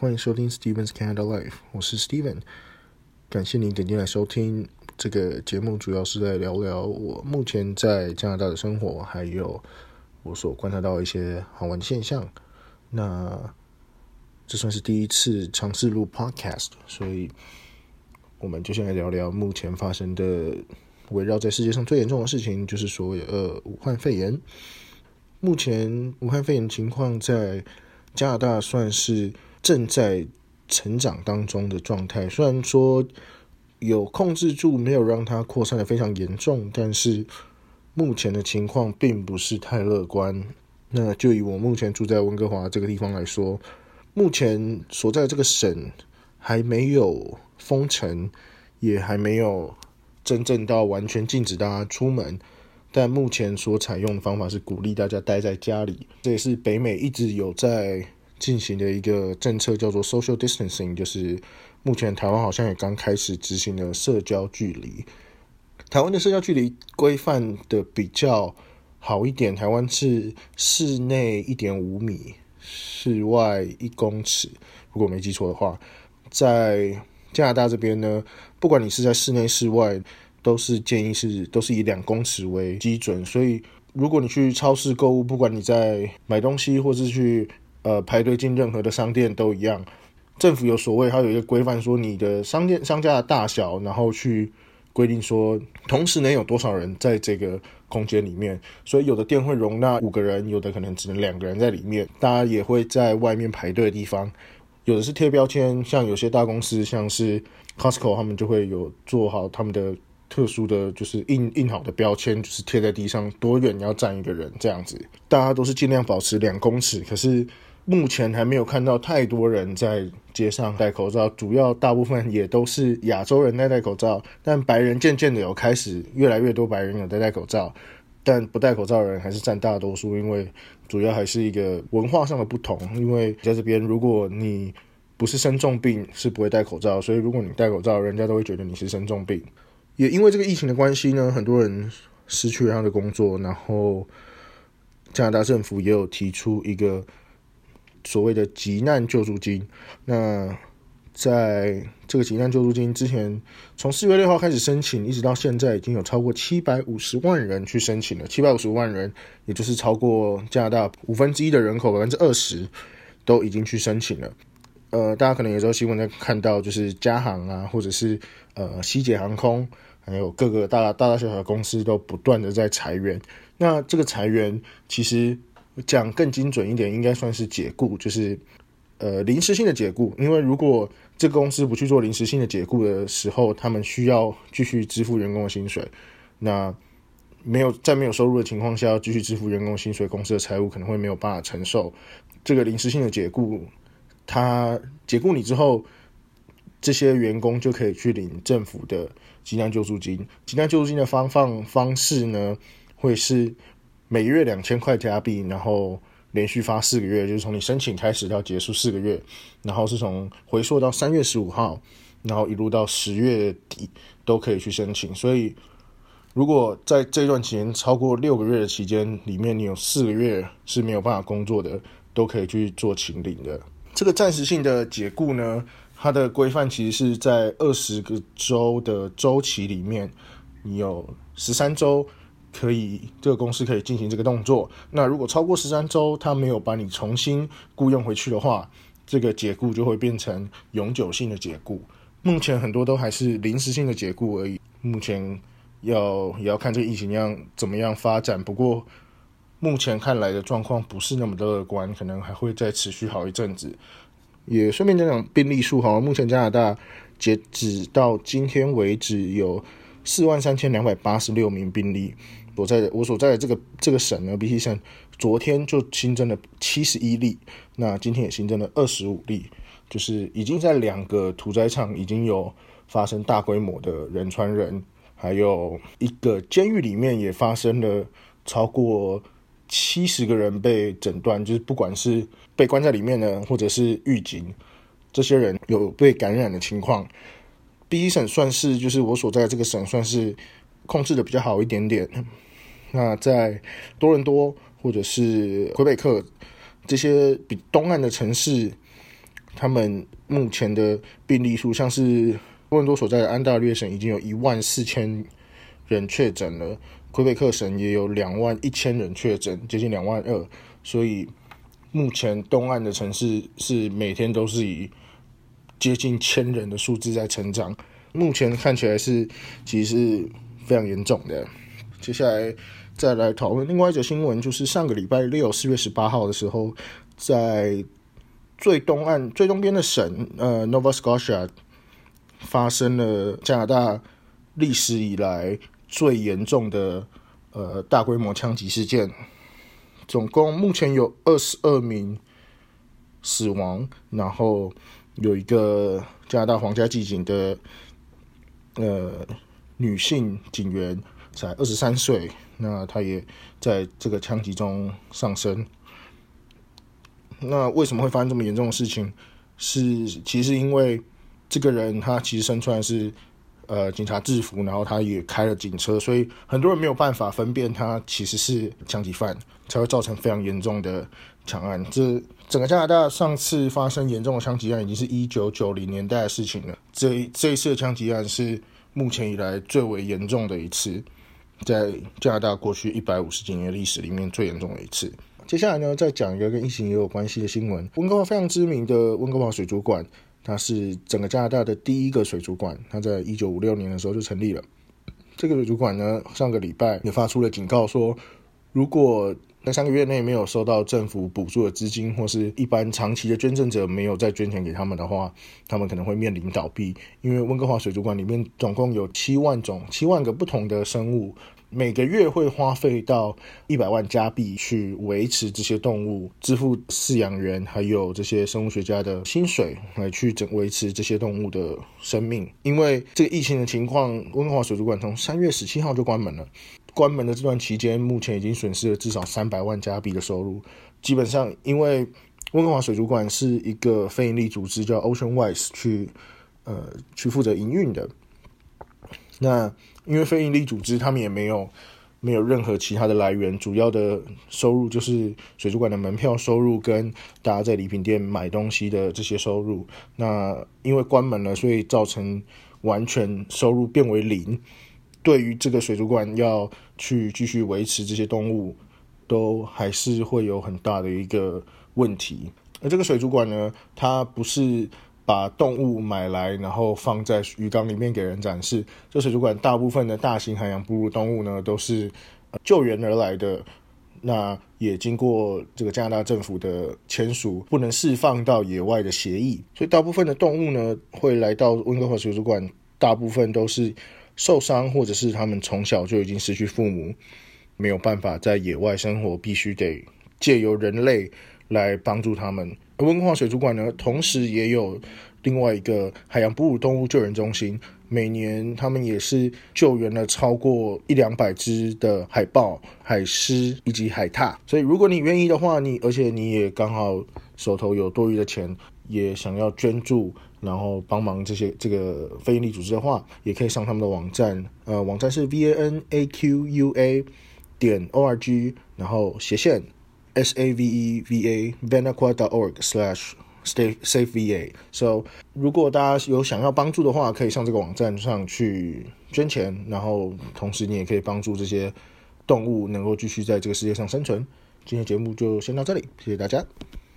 欢迎收听 Steven's Canada Life，我是 Steven，感谢您点进来收听这个节目，主要是在聊聊我目前在加拿大的生活，还有我所观察到一些好玩的现象。那这算是第一次尝试录 Podcast，所以我们就先来聊聊目前发生的围绕在世界上最严重的事情，就是所谓呃武汉肺炎。目前武汉肺炎情况在加拿大算是正在成长当中的状态，虽然说有控制住，没有让它扩散的非常严重，但是目前的情况并不是太乐观。那就以我目前住在温哥华这个地方来说，目前所在这个省还没有封城，也还没有真正到完全禁止大家出门，但目前所采用的方法是鼓励大家待在家里，这也是北美一直有在。进行的一个政策叫做 social distancing，就是目前台湾好像也刚开始执行了社交距离。台湾的社交距离规范的比较好一点，台湾是室内一点五米，室外一公尺。如果没记错的话，在加拿大这边呢，不管你是在室内室外，都是建议是都是以两公尺为基准。所以如果你去超市购物，不管你在买东西或是去呃，排队进任何的商店都一样，政府有所谓，它有一个规范，说你的商店商家的大小，然后去规定说，同时能有多少人在这个空间里面。所以有的店会容纳五个人，有的可能只能两个人在里面。大家也会在外面排队的地方，有的是贴标签，像有些大公司，像是 Costco，他们就会有做好他们的特殊的就是印印好的标签，就是贴在地上，多远要站一个人这样子。大家都是尽量保持两公尺，可是。目前还没有看到太多人在街上戴口罩，主要大部分也都是亚洲人在戴口罩，但白人渐渐的有开始越来越多白人有在戴口罩，但不戴口罩的人还是占大多数，因为主要还是一个文化上的不同。因为在这边，如果你不是生重病，是不会戴口罩，所以如果你戴口罩，人家都会觉得你是生重病。也因为这个疫情的关系呢，很多人失去了他的工作，然后加拿大政府也有提出一个。所谓的急难救助金，那在这个急难救助金之前，从四月六号开始申请，一直到现在已经有超过七百五十万人去申请了。七百五十万人，也就是超过加拿大五分之一的人口，百分之二十都已经去申请了。呃，大家可能有时候新闻在看到，就是加航啊，或者是呃西捷航空，还有各个大大大小小的公司都不断的在裁员。那这个裁员其实。讲更精准一点，应该算是解雇，就是呃临时性的解雇。因为如果这个公司不去做临时性的解雇的时候，他们需要继续支付员工的薪水。那没有在没有收入的情况下，要继续支付员工薪水，公司的财务可能会没有办法承受。这个临时性的解雇，他解雇你之后，这些员工就可以去领政府的急难救助金。急难救助金的发放方式呢，会是。每月两千块加币，然后连续发四个月，就是从你申请开始到结束四个月，然后是从回溯到三月十五号，然后一路到十月底都可以去申请。所以，如果在这段期间超过六个月的期间里面，你有四个月是没有办法工作的，都可以去做请领的。这个暂时性的解雇呢，它的规范其实是在二十个周的周期里面，你有十三周。可以，这个公司可以进行这个动作。那如果超过十三周，他没有把你重新雇佣回去的话，这个解雇就会变成永久性的解雇。目前很多都还是临时性的解雇而已。目前要也要看这个疫情样怎么样发展。不过目前看来的状况不是那么乐观，可能还会再持续好一阵子。也顺便讲讲病例数哈，目前加拿大截止到今天为止有。四万三千两百八十六名病例，所在的我所在的这个这个省呢，BC 省昨天就新增了七十一例，那今天也新增了二十五例，就是已经在两个屠宰场已经有发生大规模的人传人，还有一个监狱里面也发生了超过七十个人被诊断，就是不管是被关在里面的，或者是狱警，这些人有被感染的情况。BC 省算是就是我所在的这个省算是控制的比较好一点点。那在多伦多或者是魁北克这些比东岸的城市，他们目前的病例数，像是多伦多所在的安大略省已经有一万四千人确诊了，魁北克省也有两万一千人确诊，接近两万二，所以目前东岸的城市是每天都是以接近千人的数字在成长，目前看起来是其实是非常严重的。接下来再来讨论另外一则新闻，就是上个礼拜六四月十八号的时候，在最东岸、最东边的省，呃，Nova Scotia 发生了加拿大历史以来最严重的呃大规模枪击事件，总共目前有二十二名死亡，然后有一个加拿大皇家骑警的呃女性警员。才二十三岁，那他也在这个枪击中丧生。那为什么会发生这么严重的事情？是其实因为这个人他其实身穿的是呃警察制服，然后他也开了警车，所以很多人没有办法分辨他其实是枪击犯，才会造成非常严重的抢案。这整个加拿大上次发生严重的枪击案，已经是一九九零年代的事情了。这这一次的枪击案是目前以来最为严重的一次。在加拿大过去一百五十几年历史里面最严重的一次。接下来呢，再讲一个跟疫情也有关系的新闻。温哥华非常知名的温哥华水族馆，它是整个加拿大的第一个水族馆，它在一九五六年的时候就成立了。这个水族馆呢，上个礼拜也发出了警告说，如果在三个月内没有收到政府补助的资金，或是一般长期的捐赠者没有再捐钱给他们的话，他们可能会面临倒闭。因为温哥华水族馆里面总共有七万种、七万个不同的生物，每个月会花费到一百万加币去维持这些动物，支付饲养员还有这些生物学家的薪水，来去整维持这些动物的生命。因为这个疫情的情况，温哥华水族馆从三月十七号就关门了。关门的这段期间，目前已经损失了至少三百万加币的收入。基本上，因为温哥华水族馆是一个非营利组织，叫 Ocean Wise 去呃去负责营运的。那因为非营利组织，他们也没有没有任何其他的来源，主要的收入就是水族馆的门票收入跟大家在礼品店买东西的这些收入。那因为关门了，所以造成完全收入变为零。对于这个水族馆要去继续维持这些动物，都还是会有很大的一个问题。而这个水族馆呢，它不是把动物买来然后放在鱼缸里面给人展示。这水族馆大部分的大型海洋哺乳动物呢，都是救援而来的，那也经过这个加拿大政府的签署，不能释放到野外的协议。所以大部分的动物呢，会来到温哥华水族馆，大部分都是。受伤，或者是他们从小就已经失去父母，没有办法在野外生活，必须得借由人类来帮助他们。而温哥华水族馆呢，同时也有另外一个海洋哺乳动物救援中心，每年他们也是救援了超过一两百只的海豹、海狮以及海獭。所以，如果你愿意的话，你而且你也刚好手头有多余的钱，也想要捐助。然后帮忙这些这个非营利组织的话，也可以上他们的网站，呃，网站是 v a n a q u a 点 o r g，然后斜线 s a v e v a vanaqua dot org slash stay safe v a。So，如果大家有想要帮助的话，可以上这个网站上去捐钱，然后同时你也可以帮助这些动物能够继续在这个世界上生存。今天节目就先到这里，谢谢大家。